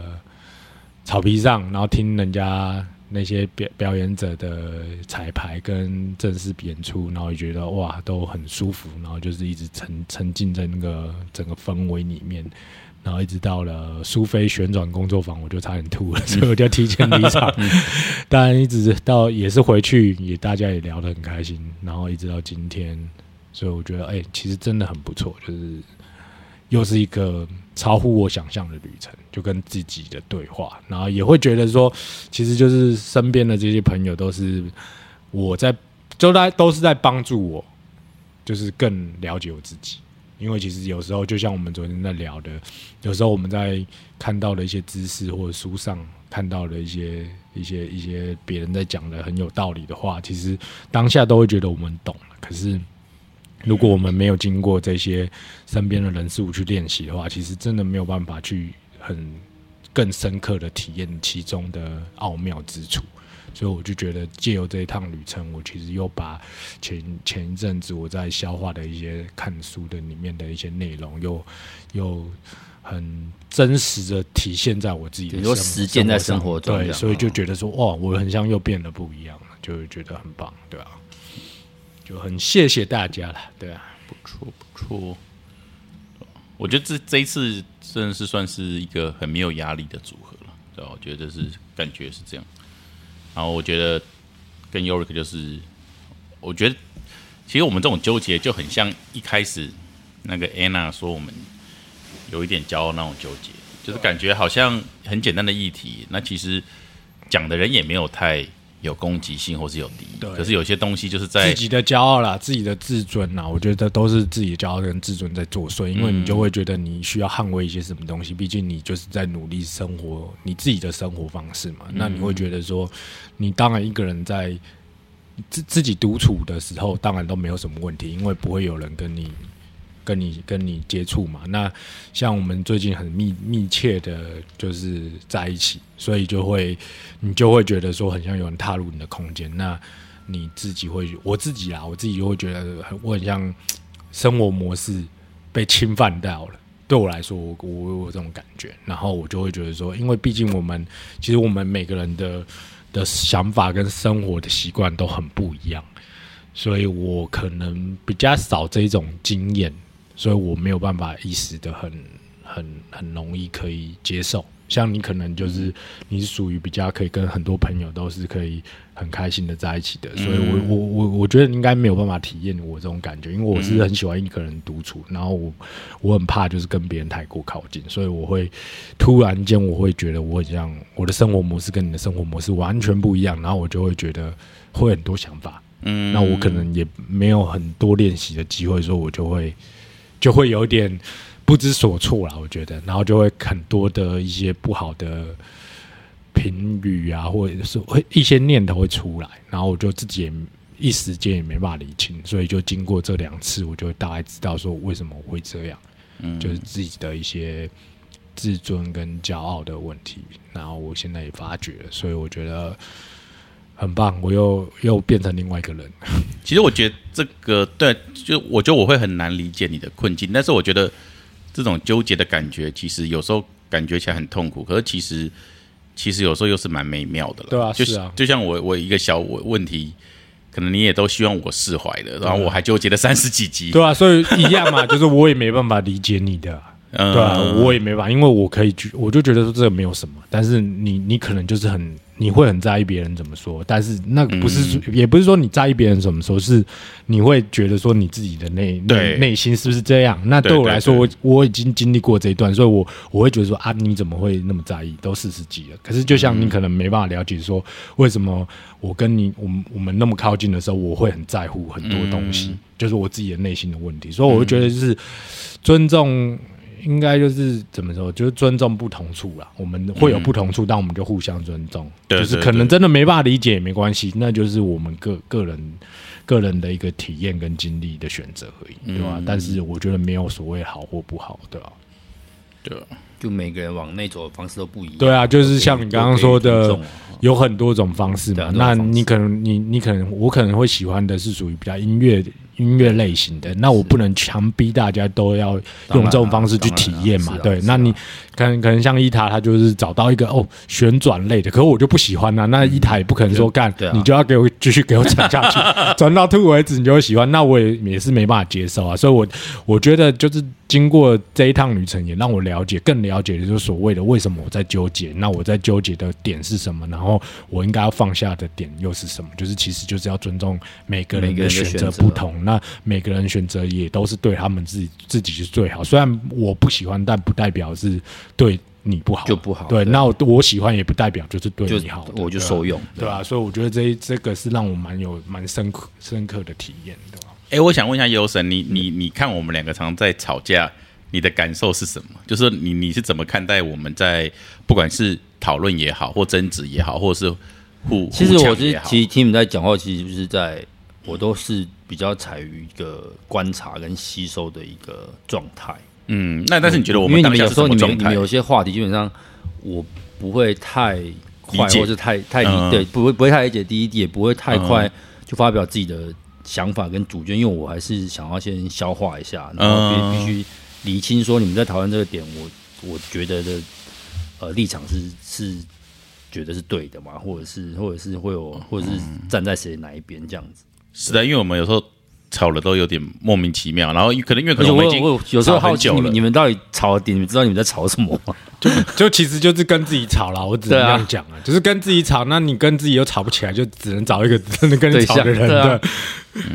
草皮上，然后听人家那些表表演者的彩排跟正式演出，然后也觉得哇都很舒服，然后就是一直沉沉浸在那个整个氛围里面。然后一直到了苏菲旋转工作坊，我就差点吐了，所以我就提前离场。当然，一直到也是回去，也大家也聊得很开心。然后一直到今天，所以我觉得，哎，其实真的很不错，就是又是一个超乎我想象的旅程，就跟自己的对话。然后也会觉得说，其实就是身边的这些朋友都是我在，都在都是在帮助我，就是更了解我自己。因为其实有时候，就像我们昨天在聊的，有时候我们在看到的一些知识或者书上看到的一些一些一些别人在讲的很有道理的话，其实当下都会觉得我们懂了。可是如果我们没有经过这些身边的人事物去练习的话，其实真的没有办法去很更深刻的体验其中的奥妙之处。所以我就觉得借由这一趟旅程，我其实又把前前一阵子我在消化的一些看书的里面的一些内容，又又很真实的体现在我自己的实践在生活中。对，所以就觉得说，哇，我很像又变得不一样了，就觉得很棒，对吧？就很谢谢大家了，对啊，不错不错。我觉得这这一次真的是算是一个很没有压力的组合了，对吧？我觉得是感觉是这样。然后我觉得跟 Yorick 就是，我觉得其实我们这种纠结就很像一开始那个 Anna 说我们有一点骄傲那种纠结，就是感觉好像很简单的议题，那其实讲的人也没有太。有攻击性或是有敌意，可是有些东西就是在自己的骄傲啦，自己的自尊啦，我觉得都是自己的骄傲跟自尊在作祟，因为你就会觉得你需要捍卫一些什么东西，毕竟你就是在努力生活你自己的生活方式嘛。那你会觉得说，你当然一个人在自自己独处的时候，当然都没有什么问题，因为不会有人跟你。跟你跟你接触嘛，那像我们最近很密密切的，就是在一起，所以就会你就会觉得说，很像有人踏入你的空间，那你自己会，我自己啊，我自己就会觉得很我很像生活模式被侵犯到了。对我来说，我我有这种感觉，然后我就会觉得说，因为毕竟我们其实我们每个人的的想法跟生活的习惯都很不一样，所以我可能比较少这种经验。所以我没有办法一时的很很很容易可以接受，像你可能就是你是属于比较可以跟很多朋友都是可以很开心的在一起的，所以我我我我觉得应该没有办法体验我这种感觉，因为我是很喜欢一个人独处，然后我我很怕就是跟别人太过靠近，所以我会突然间我会觉得我很像我的生活模式跟你的生活模式完全不一样，然后我就会觉得会很多想法，嗯，那我可能也没有很多练习的机会，所以我就会。就会有点不知所措了，我觉得，然后就会很多的一些不好的评语啊，或者是会一些念头会出来，然后我就自己也一时间也没办法理清，所以就经过这两次，我就大概知道说为什么会这样，嗯，就是自己的一些自尊跟骄傲的问题，然后我现在也发觉了，所以我觉得。很棒，我又又变成另外一个人。其实我觉得这个对，就我觉得我会很难理解你的困境，但是我觉得这种纠结的感觉，其实有时候感觉起来很痛苦，可是其实其实有时候又是蛮美妙的了。对啊，就是啊，就像我我一个小问题，可能你也都希望我释怀的，然后我还纠结了三十几集。对啊，所以一样嘛，就是我也没办法理解你的，对啊，我也没办法，因为我可以去，我就觉得说这个没有什么，但是你你可能就是很。你会很在意别人怎么说，但是那不是、嗯也不是说你在意别人怎么说，是你会觉得说你自己的内内内心是不是这样？那对我来说，对我我已经经历过这一段，所以我我会觉得说啊，你怎么会那么在意？都四十几了，可是就像你可能没办法了解说，为什么我跟你我们我们那么靠近的时候，我会很在乎很多东西，嗯就是我自己的内心的问题，所以我会觉得就是尊重。应该就是怎么说，就是尊重不同处啦。我们会有不同处，但我们就互相尊重。对就是可能真的没办法理解也没关系，那就是我们个个人个人的一个体验跟经历的选择而已，对吧、嗯但是我觉得没有所谓好或不好，对吧、对？就每个人往内走的方式都不一样。对啊，就是像你刚刚说的有很多种方式对嘛。那你可能你你可能我可能会喜欢的是属于比较音乐音乐类型的，那我不能强逼大家都要用这种方式去体验嘛。对，那你可能可能像伊塔，他就是找到一个哦旋转类的，可是我就不喜欢啊。那伊塔也不可能说干你就要给我继续给我转下去，转到吐为止，你就会喜欢。那我也也是没办法接受啊。所以我我觉得就是经过这一趟旅程，也让我了解更了解，就是所谓的为什么我在纠结，那我在纠结的点是什么，然后我应该要放下的点又是什么？就是其实就是要尊重每个人的的选择不同，那每个人选择也都是对他们自己自己是最好。虽然我不喜欢，但不代表是对你不好，就不好对，对那我我喜欢也不代表就是对你好，我就受用。对啊，所以我觉得这这个是让我蛮有蛮深刻深刻的体验，对吧？哎、我想问一下优神，你你你看我们两个常在吵架，你的感受是什么？就是你你是怎么看待我们在不管是讨论也好，或争执也好，或者是互其实我是其实听你们在讲话，其实就是在我都是比较采于一个观察跟吸收的一个状态。嗯，那但是你觉得我因为们当下是你们有时候你们你们？有些话题基本上我不会太快，或是太太理、嗯。对，不会不会太理解第一点，也不会太快嗯。就发表自己的想法跟主见，因为我还是想要先消化一下，然后必须理清说你们在讨论这个点，我我觉得的呃立场是是觉得是对的嘛，或者是或者是会有或者是站在谁哪一边这样子。是的，因为我们有时候吵了都有点莫名其妙，然后可能因为可能我们已经有时候好奇你们久了你们到底吵的点，你们知道你们在吵什么吗？就就其实就是跟自己吵了，我只能这样讲啊，就是跟自己吵。那你跟自己又吵不起来，就只能找一个真的跟你 对吵的人。像对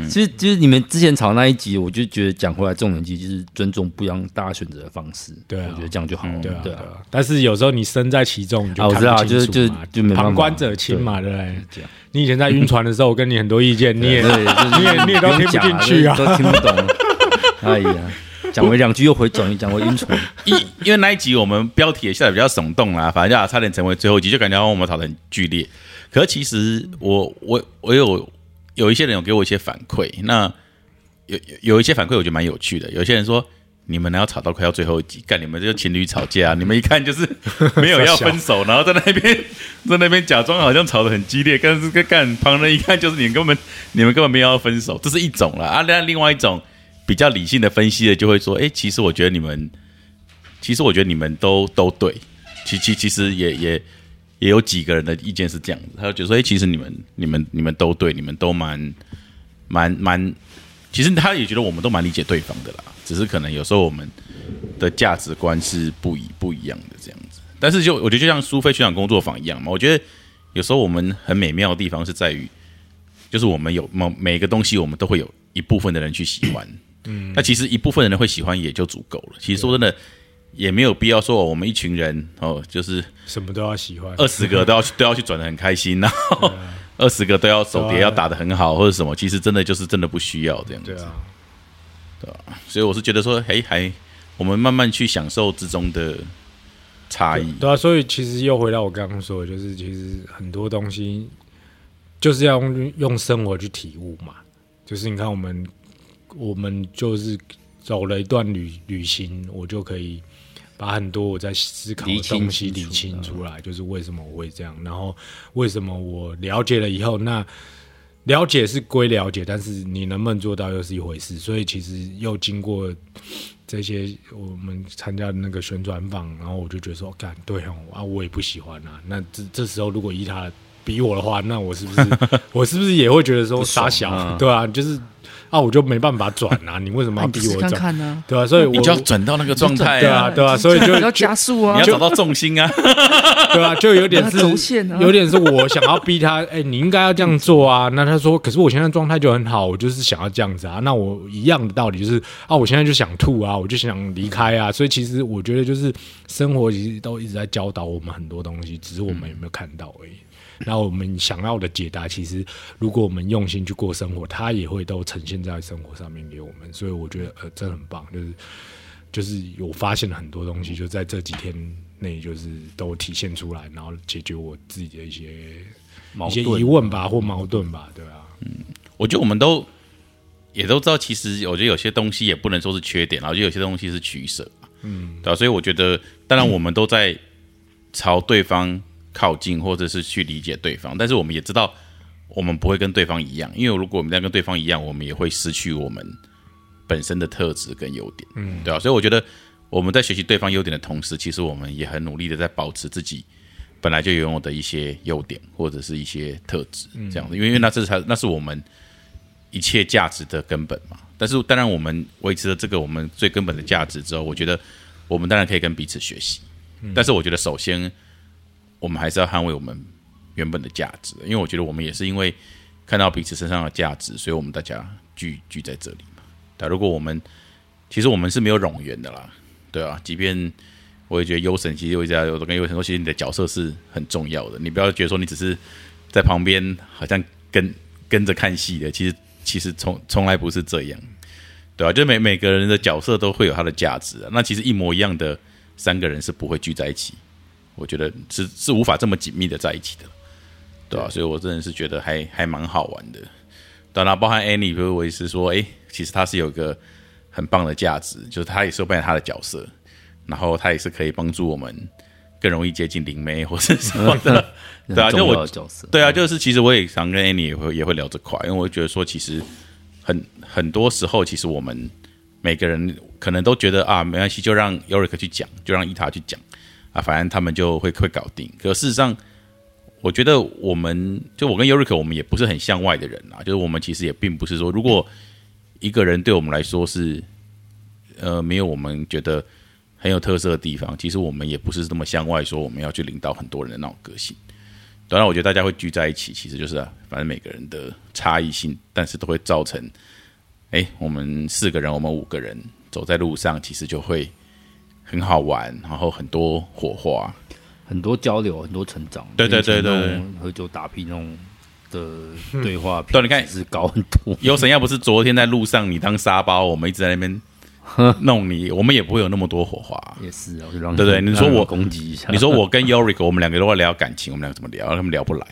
其实，其实你们之前吵那一集，我就觉得讲回来，重点其实就是尊重不一样大家选择的方式。对啊我觉得这样就好了。对啊。但是有时候你身在其中，你就啊我知道看不清楚就是嘛就就没办法旁观者清嘛，对不对？这样。你以前在晕船的时候，我跟你很多意见，你也是 你也你也都听不进去啊都听不懂。哎呀，讲回两句又回转，讲回晕船。因因为那一集我们标题也下的比较耸动啦，反正就差点成为最后一集，就感觉我们吵得很剧烈。可是其实我我我有有一些人有给我一些反馈，那有有一些反馈我觉得蛮有趣的。有些人说你们哪有吵到快要最后一集，干你们这情侣吵架，你们一看就是 没有要分手，然后在那边 在那边假装好像吵得很激烈，但是干旁人一看就是你们根本你们根本没有要分手，这是一种啦。啊，那另外一种比较理性的分析的就会说，哎、其实我觉得你们。其实我觉得你们都都对，其其其实也也也有几个人的意见是这样子，他就觉得说，哎、其实你们你们你们都对，你们都蛮蛮蛮，其实他也觉得我们都蛮理解对方的啦，只是可能有时候我们的价值观是不一不一样的这样子。但是就我觉得就像苏菲学长工作坊一样嘛，我觉得有时候我们很美妙的地方是在于，就是我们有每每个东西，我们都会有一部分的人去喜欢，嗯，那其实一部分人会喜欢也就足够了。其实说真的。也没有必要说我们一群人哦，就是什么都要喜欢。二十个都要去 都要去转的很开心，然后二十个都要手碟要打的很好或者什么，其实真的就是真的不需要这样子。对啊，所以我是觉得说，哎，还我们慢慢去享受之中的差异。对啊，所以其实又回到我刚刚说的，就是其实很多东西就是要用用生活去体悟嘛。就是你看，我们我们就是走了一段旅旅行，我就可以把很多我在思考的东西理清出来，就是为什么我会这样，然后为什么我了解了以后，那了解是归了解，但是你能不能做到又是一回事。所以其实又经过这些我们参加的那个宣传坊，然后我就觉得说，干对哦啊，我也不喜欢啊。那这这时候如果依他比我的话，那我是不是 我是不是也会觉得说傻小？嗯 对啊，就是啊，我就没办法转啊，你为什么要逼我转？看呢？对啊，所以我就要转到那个状态对啊，对啊，所以就你要加速啊你要！找到重心啊。对啊，就有点是轴线啊有点是我想要逼他，哎、你应该要这样做啊。那他说，可是我现在状态就很好，我就是想要这样子啊。那我一样的道理就是啊，我现在就想吐啊，我就想离开啊。所以其实我觉得就是生活其实都一直在教导我们很多东西，只是我们有没有看到而已。然后我们想要的解答，其实如果我们用心去过生活，它也会都呈现在生活上面给我们。所以我觉得呃，真的很棒，就是就是有发现了很多东西，就在这几天内，就是都体现出来，然后解决我自己的一些一些疑问吧，或矛盾吧，对啊，我觉得我们都也都知道，其实我觉得有些东西也不能说是缺点，然后就有些东西是取舍，嗯，对吧、所以我觉得，当然我们都在朝对方靠近，或者是去理解对方，但是我们也知道，我们不会跟对方一样，因为如果我们在跟对方一样，我们也会失去我们本身的特质跟优点，嗯，对吧、所以我觉得我们在学习对方优点的同时，其实我们也很努力的在保持自己。本来就拥有的一些优点或者是一些特质，这样子，因为因为那是才那是我们一切价值的根本嘛。但是当然，我们维持了这个我们最根本的价值之后，我觉得我们当然可以跟彼此学习。但是我觉得，首先我们还是要捍卫我们原本的价值，因为我觉得我们也是因为看到彼此身上的价值，所以我们大家聚聚在这里嘛。但如果我们其实我们是没有冗员的啦，对啊，即便我也觉得优神，其实我一直在我都跟优神说，其实你的角色是很重要的，你不要觉得说你只是在旁边好像跟跟着看戏的，其实其实从从来不是这样，对啊，就每每个人的角色都会有他的价值、啊，那其实一模一样的三个人是不会聚在一起，我觉得是是无法这么紧密的在一起的，对啊，所以我真的是觉得还还蛮好玩的。当然，包含 Annie，比如我也是说，诶，其实他是有一个很棒的价值，就是他也是有扮演他的角色，然后他也是可以帮助我们更容易接近灵媒 或者什么的，对啊，就我对啊，就是其实我也常跟 Annie 也会也会聊这块，因为我觉得说，其实很很多时候，其实我们每个人可能都觉得啊，没关系，就让 Yorick 去讲，就让伊塔去讲啊，反正他们就会会搞定。可事实上，我觉得我们就我跟 Yorick，我们也不是很向外的人啊，就是我们其实也并不是说，如果一个人对我们来说是呃没有我们觉得很有特色的地方，其实我们也不是这么向外说我们要去领导很多人的那种个性。当然，我觉得大家会聚在一起，其实就是啊，反正每个人的差异性，但是都会造成，哎，我们四个人，我们五个人走在路上，其实就会很好玩，然后很多火花。很多交流，很多成长。对对对对喝酒打屁那种的对话，对你看是高很多。有神要不是昨天在路上你当沙包，我们一直在那边 弄你，我们也不会有那么多火花。也是啊，我就让对对你说我攻击一下，你说我跟 Yorick，我们两个都在聊感情，我们两个怎么聊？他们聊不来。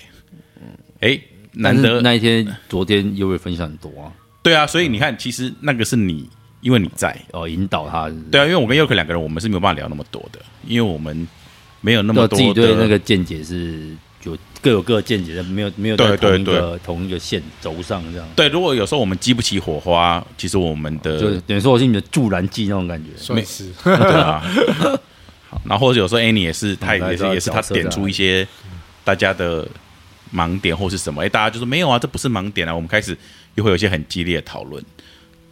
哎，难得那一天，昨天优瑞分享很多啊，对啊，所以你看，其实那个是你，因为你在，哦，引导他，对啊，因为我跟 Yorick 两个人，我们是没有办法聊那么多的，因为我们没有那么多那自己对那个见解是就各有各的见解，的没有没有在对对同一个同一个线轴上这样，对。如果有时候我们激不起火花，其实我们的就等于说我是你的助燃剂那种感觉。算是 对啊。然后或者有时候 Annie 也是，他也是也是他点出一些大家的盲点或是什么，哎，大家就说没有啊，这不是盲点啊。我们开始又会有一些很激烈的讨论，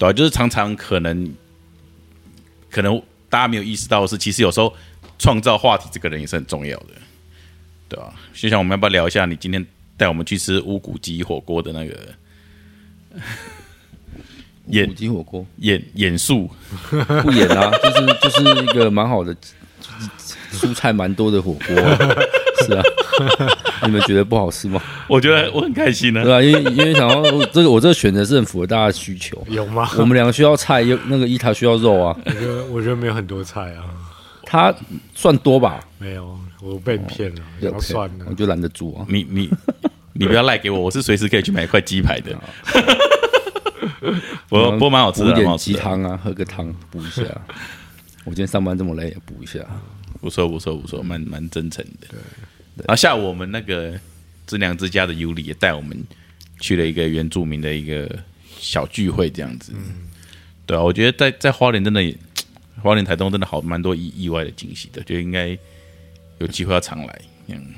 对啊，就是常常可能可能大家没有意识到的是，其实有时候创造话题这个人也是很重要的，对吧、就像我们要不要聊一下你今天带我们去吃乌骨鸡火锅的那个演 五鸡火锅？演演素？不演啊，就是就是一个蛮好的，蔬菜蛮多的火锅啊、是啊，你们觉得不好吃吗？我觉得我很开心呢、对吧、因为因为想要这个我这个选择是很符合大家的需求。有吗？我们两个需要菜，又那个伊塔需要肉啊，我觉得我觉得没有很多菜啊，他算多吧？没有，我被你骗了，然后算了我，就懒得煮啊。你你 你不要赖给我，我是随时可以去买一块鸡排的。不过不过蛮好吃的，点好吃的，鸡汤啊，喝个汤补一下。我今天上班这么累，补一下。不错不错不错，蛮蛮真诚的。然后下午我们那个知良之家的尤里也带我们去了一个原住民的一个小聚会，这样子。对啊，我觉得在在花莲真的也，花莲台东真的好蛮多意意外的惊喜的，就应该有机会要常来。嗯，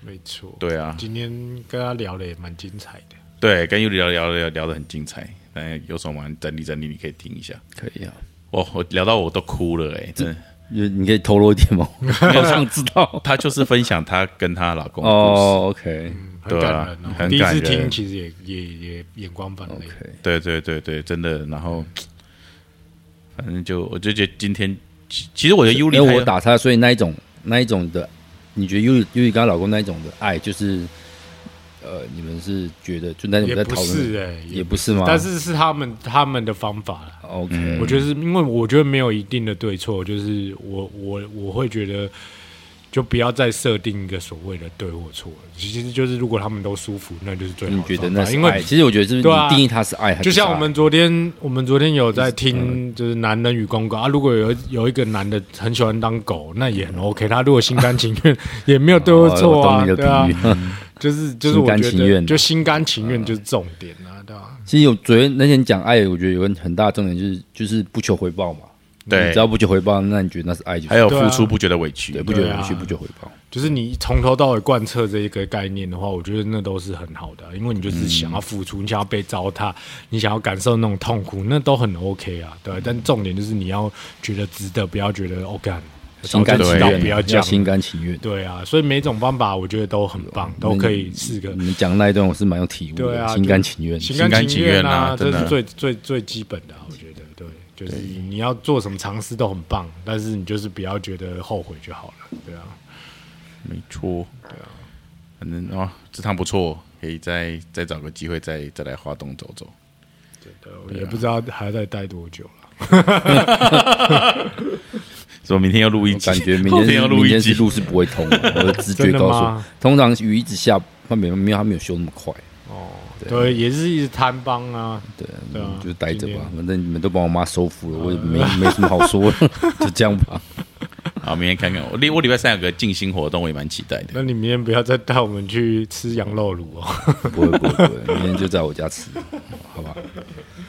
没错。对啊，今天跟他聊的也蛮精彩的，对，跟尤里聊聊聊聊的很精彩。但有什么玩整理整理，你可以听一下。可以啊。我，我聊到我都哭了哎、真的。你你可以透露一点吗？我好想知道。她就是分享她跟她老公的故事。哦，OK 很对啊感人哦。很第一次人听，其实也也也眼光泛泪。OK，对对对对，真的。然后，反正就我就觉得今天，其其实我觉得尤里因还有为我打他，所以那一种那一种的，你觉得尤里尤里跟她老公那一种的爱，就是呃，你们是觉得就那种也不在讨论，是哎，也不是吗？但是是他们他们的方法了。OK，我觉得是因为我觉得没有一定的对错，就是我我我会觉得，就不要再设定一个所谓的对或错了。其实就是如果他们都舒服，那就是最好你。觉得那是因为？其实我觉得是对啊你定义它是爱，就像我们昨天，我们昨天有在听，就是男人与公狗啊。如果有有一个男的很喜欢当狗，那也很 OK。他如果心甘情愿，也没有对或错啊，对啊比，喻。就是就是我觉得甘情愿就心甘情愿就是重点啊，对吧？其实有昨天那天讲爱，我觉得有个很大的重点就是就是不求回报嘛。对。你只要不求回报，那你觉得那是爱就是还有付出不觉得委屈。对，，不觉得委屈，不求回报。就是你从头到尾贯彻这一个概念的话，我觉得那都是很好的啊、因为你就是想要付出，你想要被糟蹋，你想要感受那种痛苦，那都很 OK 啊，对但重点就是你要觉得值得，不要觉得 OK，心甘情愿，不要这样。要心甘情愿。对啊，所以每种方法我觉得都很棒，都可以试个你们讲那一段我是蛮有体悟的，对啊心甘情愿。心甘甘情愿啊这是最最最基本的、啊，我觉得。对，就是你你要做什么尝试都很棒，但是你就是不要觉得后悔就好了，对啊。没错。对啊，反正哦，这趟不错，可以再再找个机会再再来华东走走。对的，我也不知道还要再待多久了。说明天要录一集，感觉明天要录一集明天是。路是不会通的，我的直觉 告诉我，通常雨一直下，它没有没有它没有修那么快，哦，对，也是一直贪帮啊，对，对啊嗯就待着，吧反正你们都把我妈收服了，我也没 没什么好说的，就这样吧。好，明天看看我礼我礼拜三有个静心活动，我也蛮期待的。那你明天不要再带我们去吃羊肉炉哦。不会不会不会，明天就在我家吃，好吧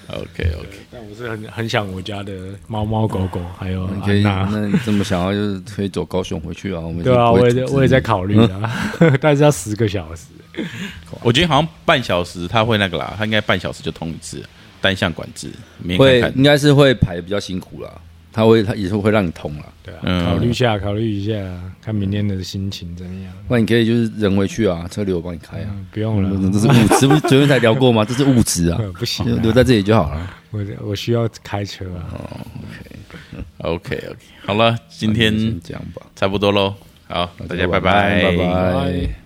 ？OK OK，但我是很很想我家的猫猫狗狗，还有你可以，安娜。那你这么想要就是可以走高雄回去啊？我们对啊，我也我也在考虑啊，但是要十个小时。我觉得好像半小时他会那个啦，他应该半小时就通一次，单向管制。明会应该是会排比较辛苦啦，他会他也是会让你通啦。对啊，嗯考虑一下，考虑一下，看明天的心情怎么样。那你可以就是人回去啊，车留我帮你开啊。嗯，不用了，这是物质，不是昨天才聊过吗？这是物质啊，呃 不行啊，留在这里就好了。我我需要开车啊。OK OK，好了，今天先这样吧，差不多喽。好，大家拜拜拜拜拜